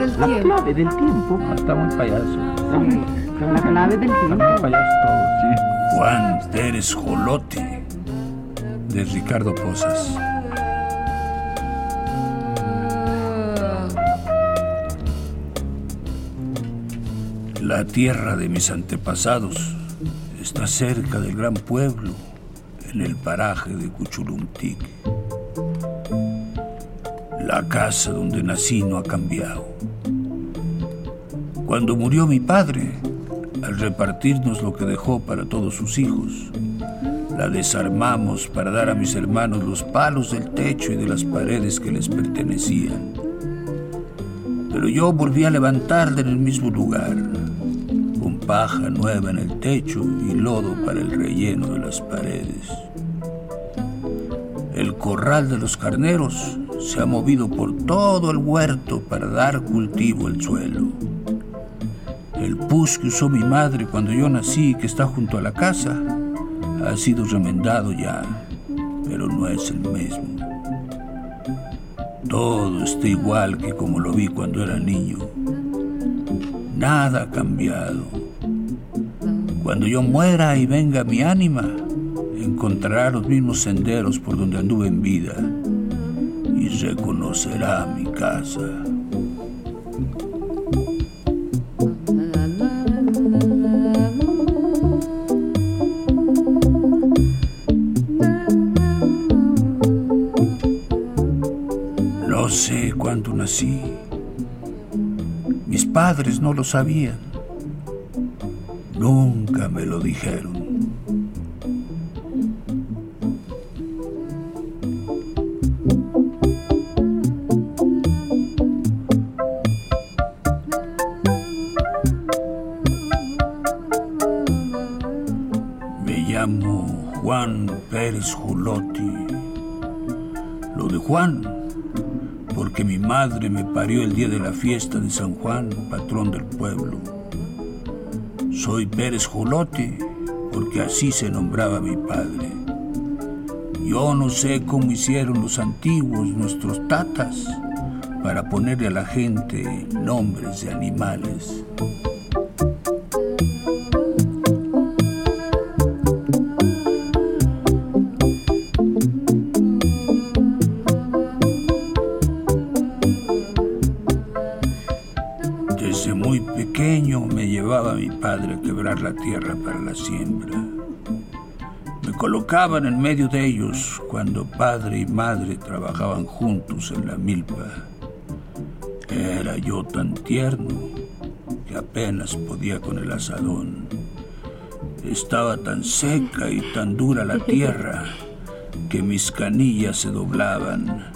Del La tiempo. clave del tiempo. Está muy payaso. La clave del Está tiempo. muy payaso todo, sí. Juan Pérez Jolote, de Ricardo Posas. La tierra de mis antepasados está cerca del gran pueblo, en el paraje de Cuchulumtic. La casa donde nací no ha cambiado. Cuando murió mi padre, al repartirnos lo que dejó para todos sus hijos, la desarmamos para dar a mis hermanos los palos del techo y de las paredes que les pertenecían. Pero yo volví a levantarla en el mismo lugar, con paja nueva en el techo y lodo para el relleno de las paredes. El corral de los carneros se ha movido por todo el huerto para dar cultivo al suelo. Pus que usó mi madre cuando yo nací, que está junto a la casa, ha sido remendado ya, pero no es el mismo. Todo está igual que como lo vi cuando era niño. Nada ha cambiado. Cuando yo muera y venga mi ánima, encontrará los mismos senderos por donde anduve en vida y reconocerá mi casa. Padres no lo sabían. Nunca me lo dijeron. Me llamo Juan Pérez Julotti. Lo de Juan, porque mi madre me parió el día de la fiesta de San Juan, patrón del pueblo. Soy Pérez Julotti, porque así se nombraba mi padre. Yo no sé cómo hicieron los antiguos, nuestros tatas, para ponerle a la gente nombres de animales. La tierra para la siembra. Me colocaban en medio de ellos cuando padre y madre trabajaban juntos en la milpa. Era yo tan tierno que apenas podía con el asadón. Estaba tan seca y tan dura la tierra que mis canillas se doblaban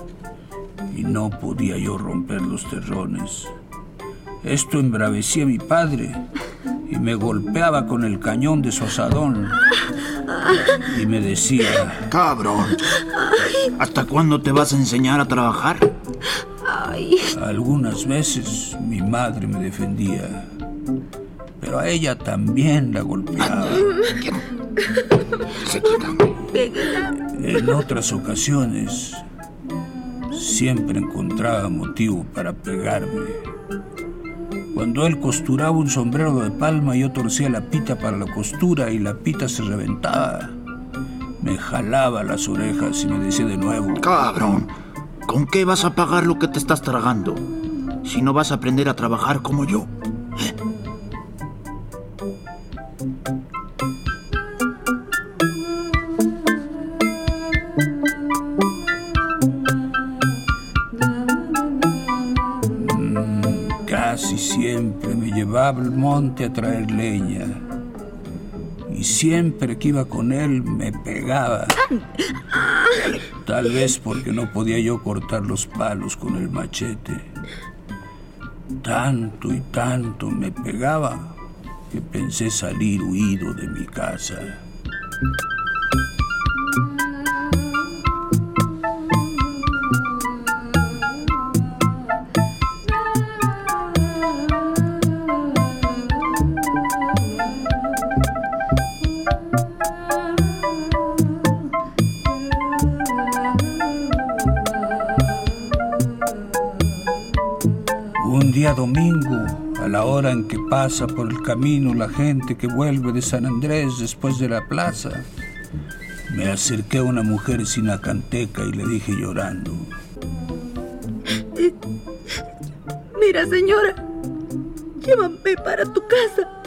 y no podía yo romper los terrones. Esto embravecía a mi padre y me golpeaba con el cañón de su asadón y me decía, Cabrón. ¿Hasta cuándo te vas a enseñar a trabajar? algunas veces mi madre me defendía, pero a ella también la golpeaba. En otras ocasiones siempre encontraba motivo para pegarme. Cuando él costuraba un sombrero de palma, yo torcía la pita para la costura y la pita se reventaba. Me jalaba las orejas y me decía de nuevo, Cabrón. ¿Con qué vas a pagar lo que te estás tragando? Si no vas a aprender a trabajar como yo. Llevaba al monte a traer leña. Y siempre que iba con él me pegaba. Tal vez porque no podía yo cortar los palos con el machete. Tanto y tanto me pegaba que pensé salir huido de mi casa. En que pasa por el camino la gente que vuelve de San Andrés después de la plaza, me acerqué a una mujer sinacanteca y le dije llorando. Mira, señora, llévame para tu casa,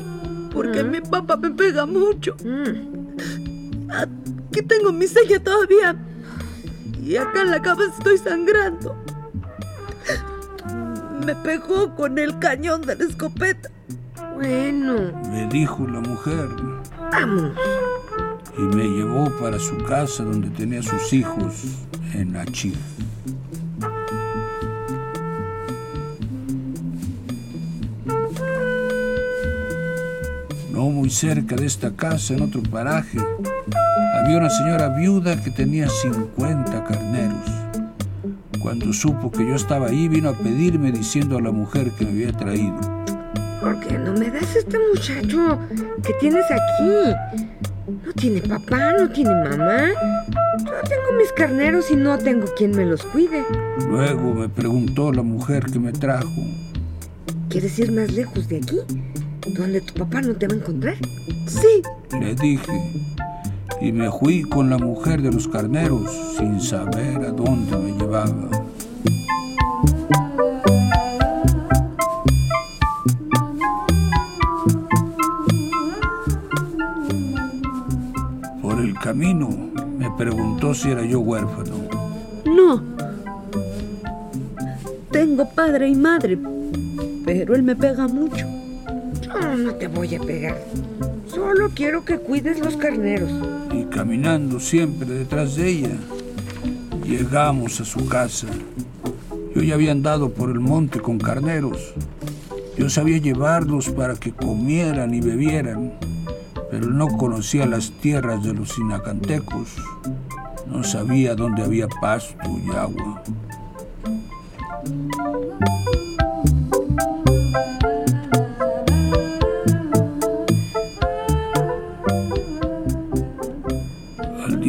porque mi papá me pega mucho. Aquí tengo mi seña todavía, y acá en la cabeza estoy sangrando. Me pegó con el cañón de la escopeta. Bueno, Me dijo la mujer vamos. y me llevó para su casa donde tenía sus hijos en Achir. No muy cerca de esta casa, en otro paraje, había una señora viuda que tenía 50 carneros. Cuando supo que yo estaba ahí, vino a pedirme diciendo a la mujer que me había traído. ¿Por qué no me das este muchacho que tienes aquí? No tiene papá, no tiene mamá. Yo tengo mis carneros y no tengo quien me los cuide. Luego me preguntó la mujer que me trajo. ¿Quieres ir más lejos de aquí? ¿Donde tu papá no te va a encontrar? Sí, Le dije, y me fui con la mujer de los carneros sin saber a dónde me llevaba. Por el camino me preguntó si era yo huérfano. no. Tengo padre y madre, pero él me pega mucho. Yo no te voy a pegar. Solo quiero que cuides los carneros. Caminando siempre detrás de ella, llegamos a su casa. Yo ya había andado por el monte con carneros. Yo sabía llevarlos para que comieran y bebieran, pero no conocía las tierras de los sinacantecos. No sabía dónde había pasto y agua.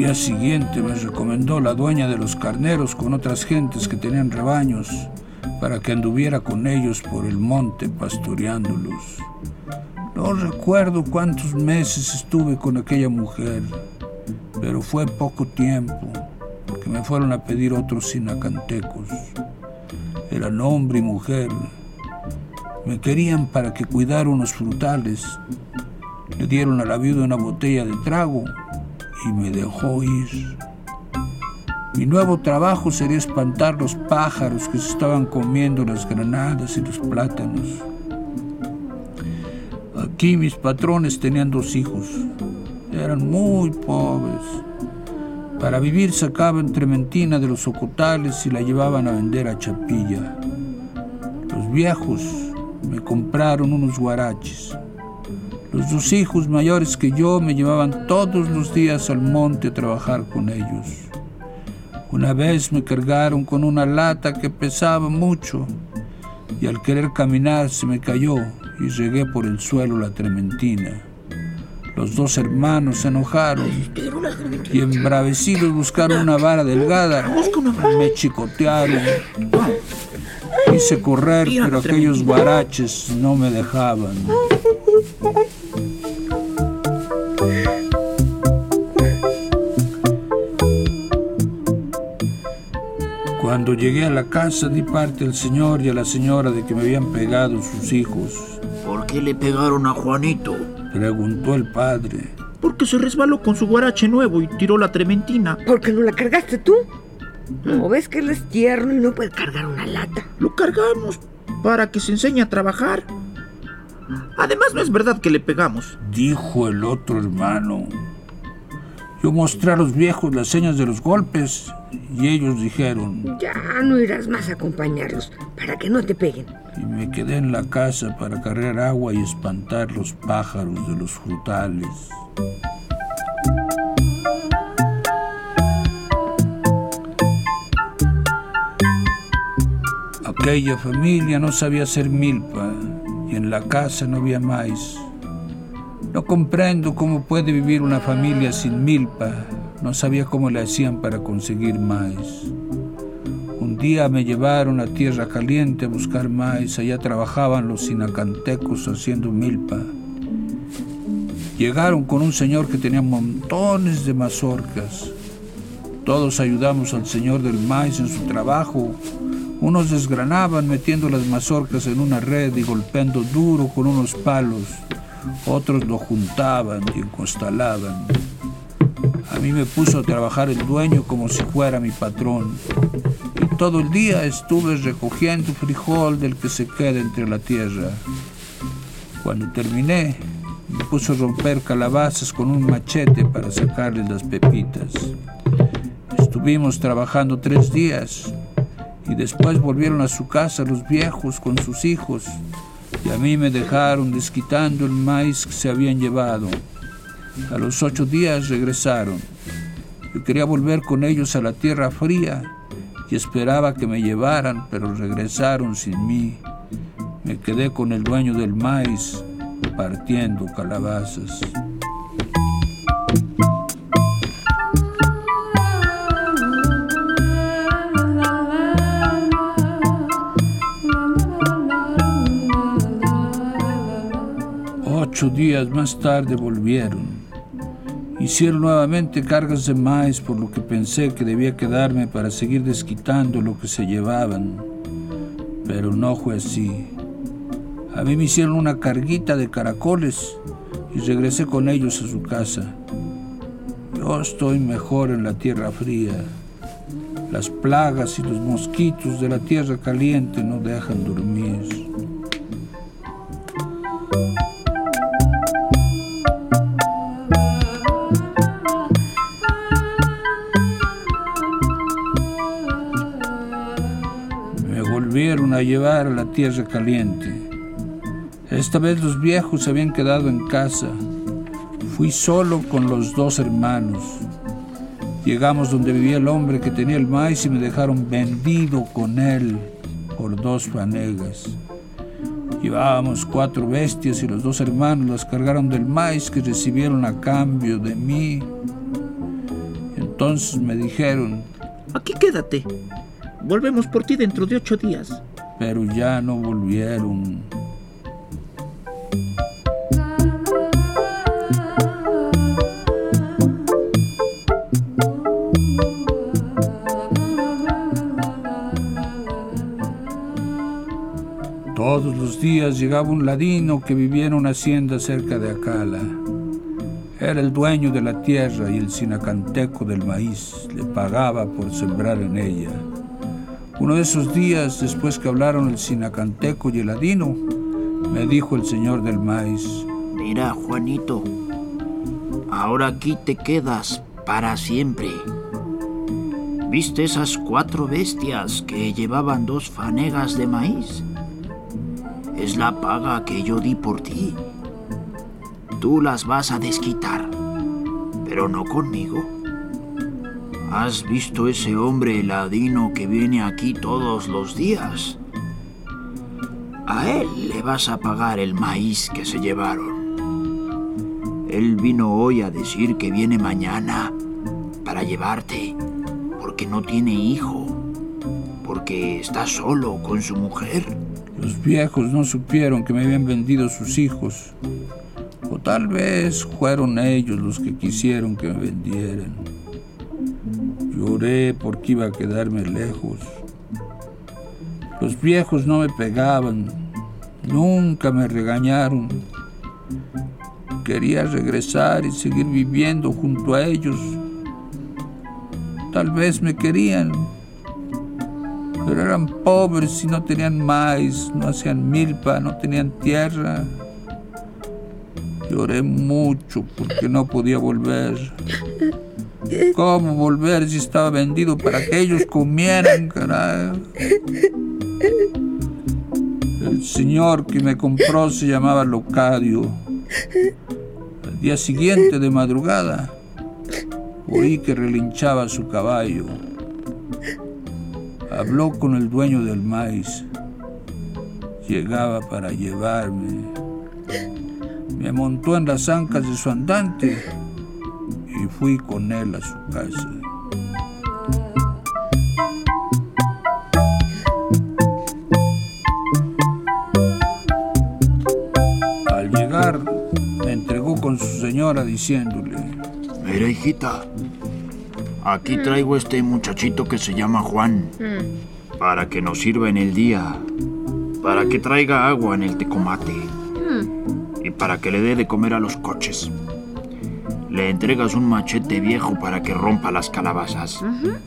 Día siguiente me recomendó la dueña de los carneros con otras gentes que tenían rebaños para que anduviera con ellos por el monte pastoreándolos. No recuerdo cuántos meses estuve con aquella mujer, pero fue poco tiempo, porque me fueron a pedir otros sinacantecos. Eran hombre y mujer. Me querían para que cuidara unos frutales. Le dieron a la viuda una botella de trago y me dejó ir. Mi nuevo trabajo sería espantar los pájaros que se estaban comiendo las granadas y los plátanos. Aquí mis patrones tenían dos hijos. Eran muy pobres. Para vivir sacaban trementina de los ocotales y la llevaban a vender a Chapilla. Los viejos me compraron unos guaraches. Los dos hijos mayores que yo me llevaban todos los días al monte a trabajar con ellos. Una vez me cargaron con una lata que pesaba mucho y al querer caminar se me cayó y regué por el suelo la trementina. Los dos hermanos se enojaron y embravecidos buscaron una vara delgada. Me chicotearon. Quise correr, pero aquellos guaraches no me dejaban. Cuando llegué a la casa di parte al señor y a la señora de que me habían pegado sus hijos. ¿Por qué le pegaron a Juanito? Preguntó el padre. Porque se resbaló con su guarache nuevo y tiró la trementina. ¿Por qué no la cargaste tú? ¿No ves que él es tierno y no puede cargar una lata? Lo cargamos para que se enseñe a trabajar. Además, no es verdad que le pegamos. Dijo el otro hermano. Yo mostré a los viejos las señas de los golpes y ellos dijeron... Ya no irás más a acompañarlos para que no te peguen. Y me quedé en la casa para cargar agua y espantar los pájaros de los frutales. Aquella familia no sabía hacer milpa y en la casa no había maíz. No comprendo cómo puede vivir una familia sin milpa. No sabía cómo le hacían para conseguir maíz. Un día me llevaron a Tierra Caliente a buscar maíz. Allá trabajaban los sinacantecos haciendo milpa. Llegaron con un señor que tenía montones de mazorcas. Todos ayudamos al señor del maíz en su trabajo. Unos desgranaban metiendo las mazorcas en una red y golpeando duro con unos palos. Otros lo juntaban y encostalaban. A mí me puso a trabajar el dueño como si fuera mi patrón. Y todo el día estuve recogiendo frijol del que se queda entre la tierra. Cuando terminé, me puso a romper calabazas con un machete para sacarles las pepitas. Estuvimos trabajando tres días y después volvieron a su casa los viejos con sus hijos y a mí me dejaron desquitando el maíz que se habían llevado. A los ocho días regresaron. Yo quería volver con ellos a la tierra fría y esperaba que me llevaran, pero regresaron sin mí. Me quedé con el dueño del maíz partiendo calabazas. Ocho días más tarde volvieron. Hicieron nuevamente cargas de maíz por lo que pensé que debía quedarme para seguir desquitando lo que se llevaban. Pero no fue así. A mí me hicieron una carguita de caracoles y regresé con ellos a su casa. Yo estoy mejor en la tierra fría. Las plagas y los mosquitos de la tierra caliente no dejan dormir. A llevar a la tierra caliente. Esta vez los viejos se habían quedado en casa. Fui solo con los dos hermanos. Llegamos donde vivía el hombre que tenía el maíz y me dejaron vendido con él por dos fanegas. Llevábamos cuatro bestias y los dos hermanos las cargaron del maíz que recibieron a cambio de mí. Entonces me dijeron, aquí quédate. Volvemos por ti dentro de ocho días pero ya no volvieron. Todos los días llegaba un ladino que vivía en una hacienda cerca de Acala. Era el dueño de la tierra y el sinacanteco del maíz. Le pagaba por sembrar en ella. Uno de esos días, después que hablaron el sinacanteco y el ladino, me dijo el señor del maíz. Mira, Juanito, ahora aquí te quedas para siempre. ¿Viste esas cuatro bestias que llevaban dos fanegas de maíz? Es la paga que yo di por ti. Tú las vas a desquitar, pero no conmigo. ¿Has visto ese hombre ladino que viene aquí todos los días? A él le vas a pagar el maíz que se llevaron. Él vino hoy a decir que viene mañana para llevarte, porque no tiene hijo, porque está solo con su mujer. Los viejos no supieron que me habían vendido sus hijos, o tal vez fueron ellos los que quisieron que me vendieran. Lloré porque iba a quedarme lejos. Los viejos no me pegaban, nunca me regañaron. Quería regresar y seguir viviendo junto a ellos. Tal vez me querían, pero eran pobres y no tenían maíz, no hacían milpa, no tenían tierra. Lloré mucho porque no podía volver. ¿Cómo volver si estaba vendido para que ellos comieran, caray? El señor que me compró se llamaba Locadio. Al día siguiente de madrugada, oí que relinchaba su caballo. Habló con el dueño del maíz. Llegaba para llevarme. Me montó en las ancas de su andante fui con él a su casa. Al llegar, me entregó con su señora diciéndole, Mira, hijita, aquí traigo este muchachito que se llama Juan, para que nos sirva en el día, para que traiga agua en el tecomate y para que le dé de comer a los coches. Le entregas un machete viejo para que rompa las calabazas.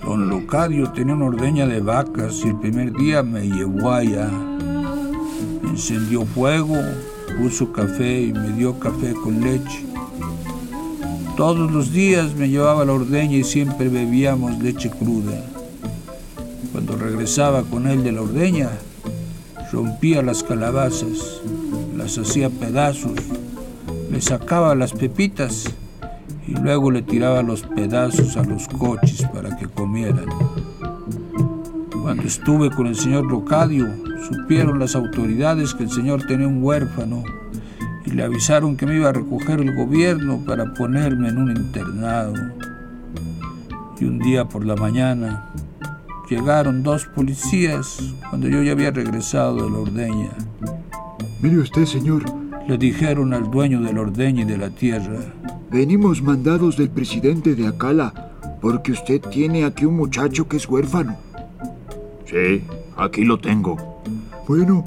Don Locadio tenía una ordeña de vacas y el primer día me llevó allá. Encendió fuego, puso café y me dio café con leche. Todos los días me llevaba la ordeña y siempre bebíamos leche cruda. Cuando regresaba con él de la ordeña, rompía las calabazas, las hacía pedazos, le sacaba las pepitas y luego le tiraba los pedazos a los coches para que comieran. Cuando estuve con el señor Locadio, supieron las autoridades que el señor tenía un huérfano y le avisaron que me iba a recoger el gobierno para ponerme en un internado. Y un día por la mañana llegaron dos policías cuando yo ya había regresado de la ordeña. Mire usted, señor, Le dijeron al dueño de la ordeña y de la tierra, venimos mandados del presidente de Acala porque usted tiene aquí un muchacho que es huérfano. Sí, aquí lo tengo. Bueno,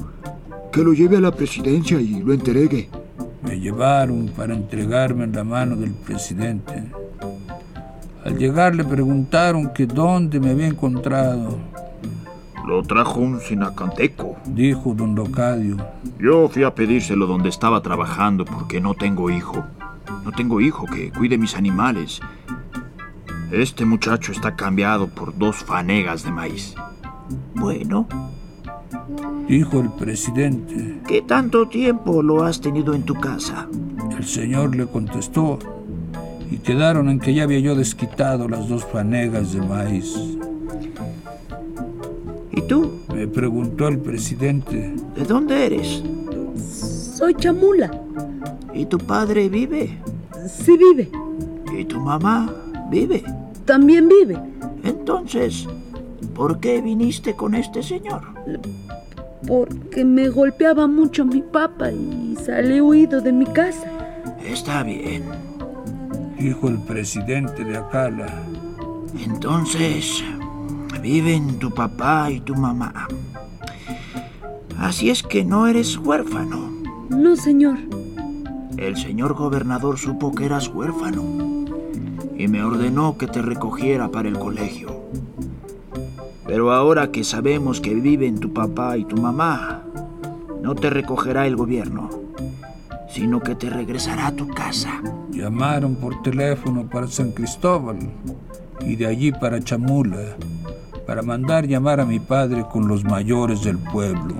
que lo lleve a la presidencia y lo entregue. Me llevaron para entregarme en la mano del presidente. Al llegar le preguntaron que dónde me había encontrado. Lo trajo un sinacanteco. Dijo don Locadio. Yo fui a pedírselo donde estaba trabajando porque no tengo hijo. No tengo hijo que cuide mis animales. Este muchacho está cambiado por dos fanegas de maíz. Bueno, Dijo el presidente. ¿qué tanto tiempo lo has tenido en tu casa? El señor le contestó y quedaron en que ya había yo desquitado las dos fanegas de maíz. ¿Y tú? Me preguntó el presidente. ¿De dónde eres? Soy chamula. ¿Y tu padre vive? Sí vive. ¿Y tu mamá vive? También vive. Entonces, ¿por qué viniste con este señor? Porque me golpeaba mucho mi papá y salí huido de mi casa. Está bien. Dijo el presidente de Acala. Entonces, viven tu papá y tu mamá. Así es que no eres huérfano. No, señor. El señor gobernador supo que eras huérfano y me ordenó que te recogiera para el colegio. Pero ahora que sabemos que viven tu papá y tu mamá, no te recogerá el gobierno, sino que te regresará a tu casa. Llamaron por teléfono para San Cristóbal y de allí para Chamula para mandar llamar a mi padre con los mayores del pueblo.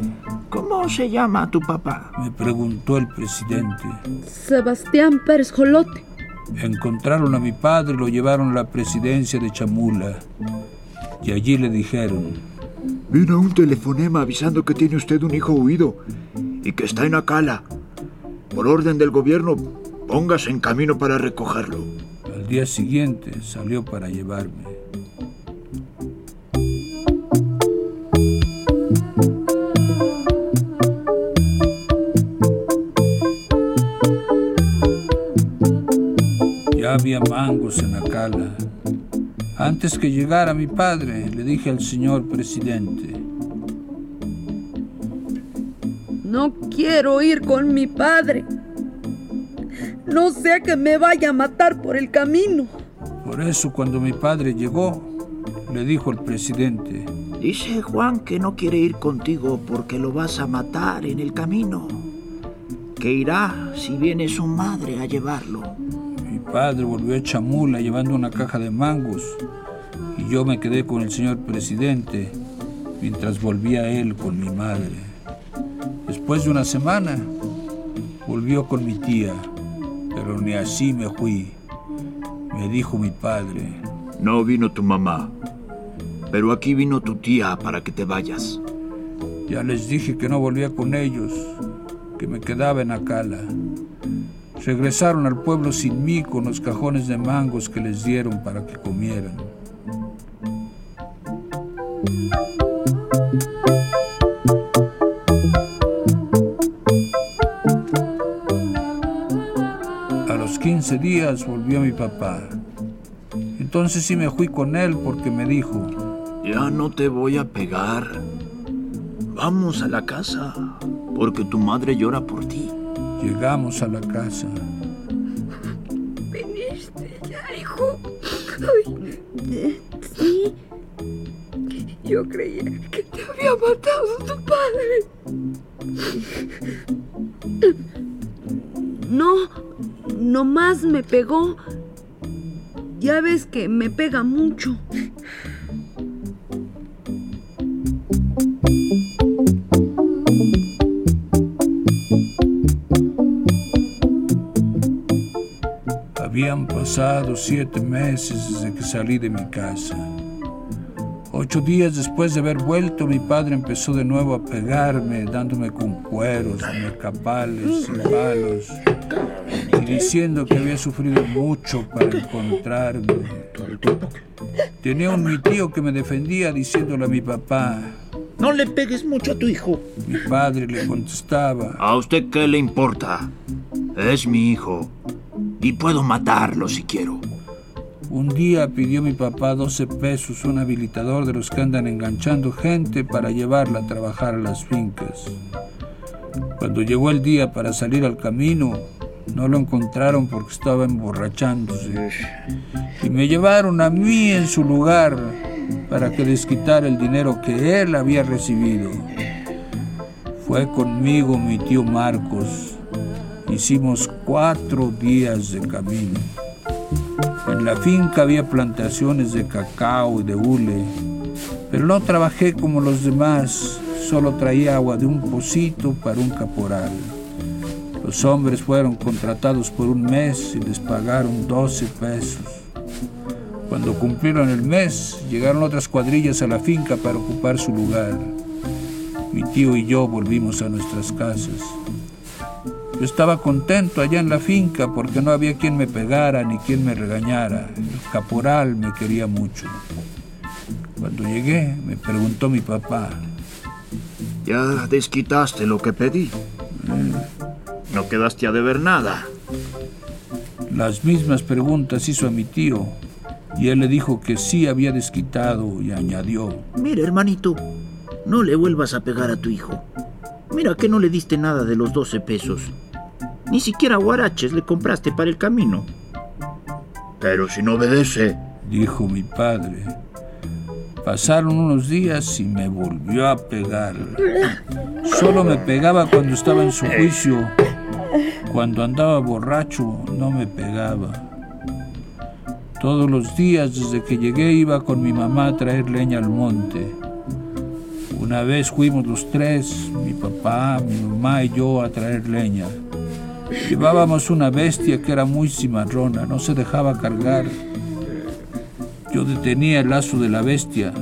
¿Cómo se llama tu papá? Me preguntó el presidente. Sebastián Pérez Jolote. Encontraron a mi padre y lo llevaron a la presidencia de Chamula. Y allí le dijeron, Vino un telefonema avisando que tiene usted un hijo huido Y que está en Acala. Por orden del gobierno, póngase en camino para recogerlo. al día siguiente salió para llevarme. Mangos en Acala. Antes que llegara mi padre, le dije al señor presidente, No quiero ir con mi padre. No sea que me vaya a matar por el camino. por eso cuando mi padre llegó, le dijo al presidente, Dice Juan que no quiere ir contigo porque lo vas a matar en el camino. Que irá si viene su madre a llevarlo. Padre volvió a Chamula llevando una caja de mangos y yo me quedé con el señor presidente mientras volvía él con mi madre. Después de una semana, volvió con mi tía, pero ni así me fui. Me dijo mi padre. No vino tu mamá, pero aquí vino tu tía para que te vayas. Ya les dije que no volvía con ellos, que me quedaba en Acala. Regresaron al pueblo sin mí con los cajones de mangos que les dieron para que comieran. A los 15 días volvió mi papá. Entonces sí me fui con él porque me dijo, Ya no te voy a pegar. Vamos a la casa, porque tu madre llora por ti. Llegamos a la casa. ¿Viniste ya, hijo? Sí. Yo creía que te había matado tu padre. No, nomás me pegó. Ya ves que me pega mucho. Habían pasado siete meses desde que salí de mi casa. Ocho días después de haber vuelto, mi padre empezó de nuevo a pegarme, dándome con cueros, mercapales y palos, y diciendo que había sufrido mucho para encontrarme. Tenía un mi tío que me defendía diciéndole a mi papá. No le pegues mucho a tu hijo. Mi padre le contestaba. ¿A usted qué le importa? Es mi hijo. Y puedo matarlo si quiero. Un día pidió mi papá 12 pesos un habilitador de los que andan enganchando gente para llevarla a trabajar a las fincas. Cuando llegó el día para salir al camino, no lo encontraron porque estaba emborrachándose. Y me llevaron a mí en su lugar para que les quitara el dinero que él había recibido. Fue conmigo mi tío Marcos. Hicimos cuatro días de camino. En la finca había plantaciones de cacao y de hule, pero no trabajé como los demás, solo traía agua de un pocito para un caporal. Los hombres fueron contratados por un mes y les pagaron 12 pesos. Cuando cumplieron el mes, llegaron otras cuadrillas a la finca para ocupar su lugar. Mi tío y yo volvimos a nuestras casas. Yo estaba contento allá en la finca porque no había quien me pegara ni quien me regañara. El caporal me quería mucho. Cuando llegué, me preguntó mi papá. Ya desquitaste lo que pedí. No quedaste a deber nada. Las mismas preguntas hizo a mi tío y él le dijo que sí había desquitado y añadió. Mira, hermanito, no le vuelvas a pegar a tu hijo. Mira que no le diste nada de los 12 pesos. Ni siquiera guaraches le compraste para el camino. Pero si no obedece, dijo mi padre. Pasaron unos días y me volvió a pegar. Solo me pegaba cuando estaba en su juicio. Cuando andaba borracho no me pegaba. Todos los días desde que llegué iba con mi mamá a traer leña al monte. Una vez fuimos los tres, mi papá, mi mamá y yo, a traer leña. Llevábamos una bestia que era muy cimarrona, no se dejaba cargar. Yo detenía el lazo de la bestia,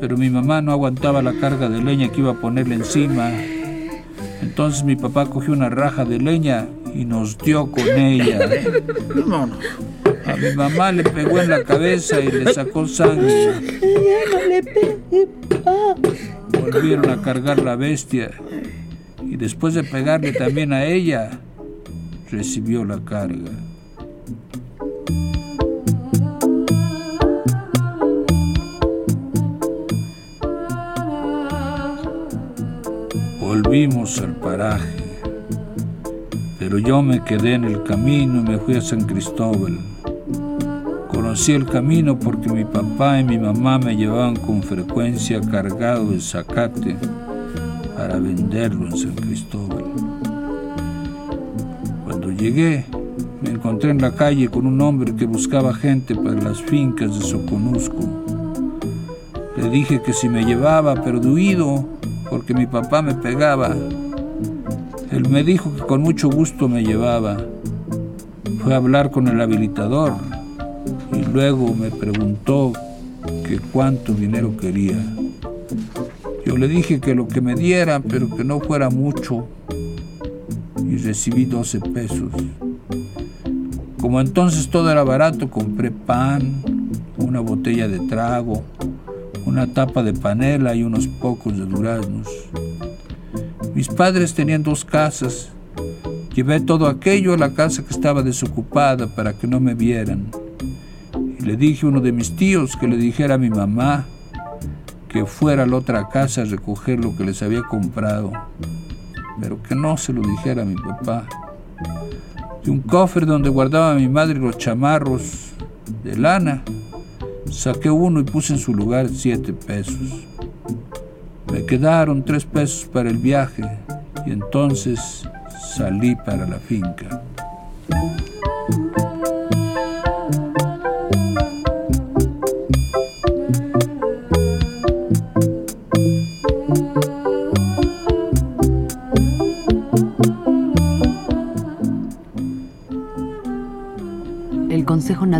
pero mi mamá no aguantaba la carga de leña que iba a ponerle encima. Entonces mi papá cogió una raja de leña y nos dio con ella. A mi mamá le pegó en la cabeza y le sacó sangre. Volvieron a cargar la bestia y después de pegarle también a ella, recibió la carga. Volvimos al paraje, pero yo me quedé en el camino y me fui a San Cristóbal. Conocí el camino porque mi papá y mi mamá me llevaban con frecuencia cargado de zacate para venderlo en San Cristóbal. Llegué, me encontré en la calle con un hombre que buscaba gente para las fincas de Soconusco. Le dije que si me llevaba, pero porque mi papá me pegaba. Él me dijo que con mucho gusto me llevaba. Fue a hablar con el habilitador y luego me preguntó que cuánto dinero quería. Yo le dije que lo que me diera, pero que no fuera mucho, recibí 12 pesos. Como entonces todo era barato, compré pan, una botella de trago, una tapa de panela y unos pocos de duraznos. Mis padres tenían dos casas. Llevé todo aquello a la casa que estaba desocupada para que no me vieran. Y le dije a uno de mis tíos que le dijera a mi mamá que fuera a la otra casa a recoger lo que les había comprado, pero que no se lo dijera a mi papá de un cofre donde guardaba mi madre los chamarros de lana. Saqué uno y puse en su lugar siete pesos. Me quedaron tres pesos para el viaje y entonces salí para la finca.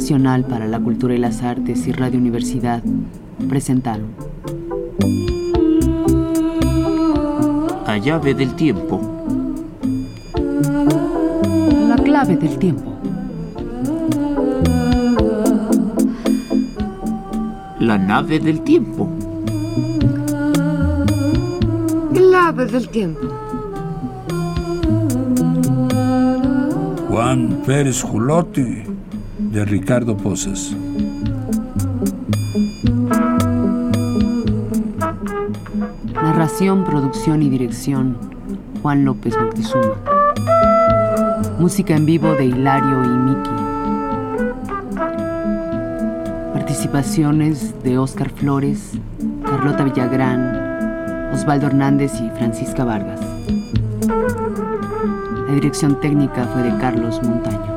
Nacional para la Cultura y las Artes y Radio Universidad presentaron La llave del tiempo. La clave del tiempo. La nave del tiempo. Clave del tiempo. Juan Pérez Julote de Ricardo Pozas. Narración, producción y dirección, Juan López Moctezuma. Música en vivo de Hilario y Miki. Participaciones de Óscar Flores, Carlota Villagrán, Osvaldo Hernández y Francisca Vargas. La dirección técnica fue de Carlos Montaño.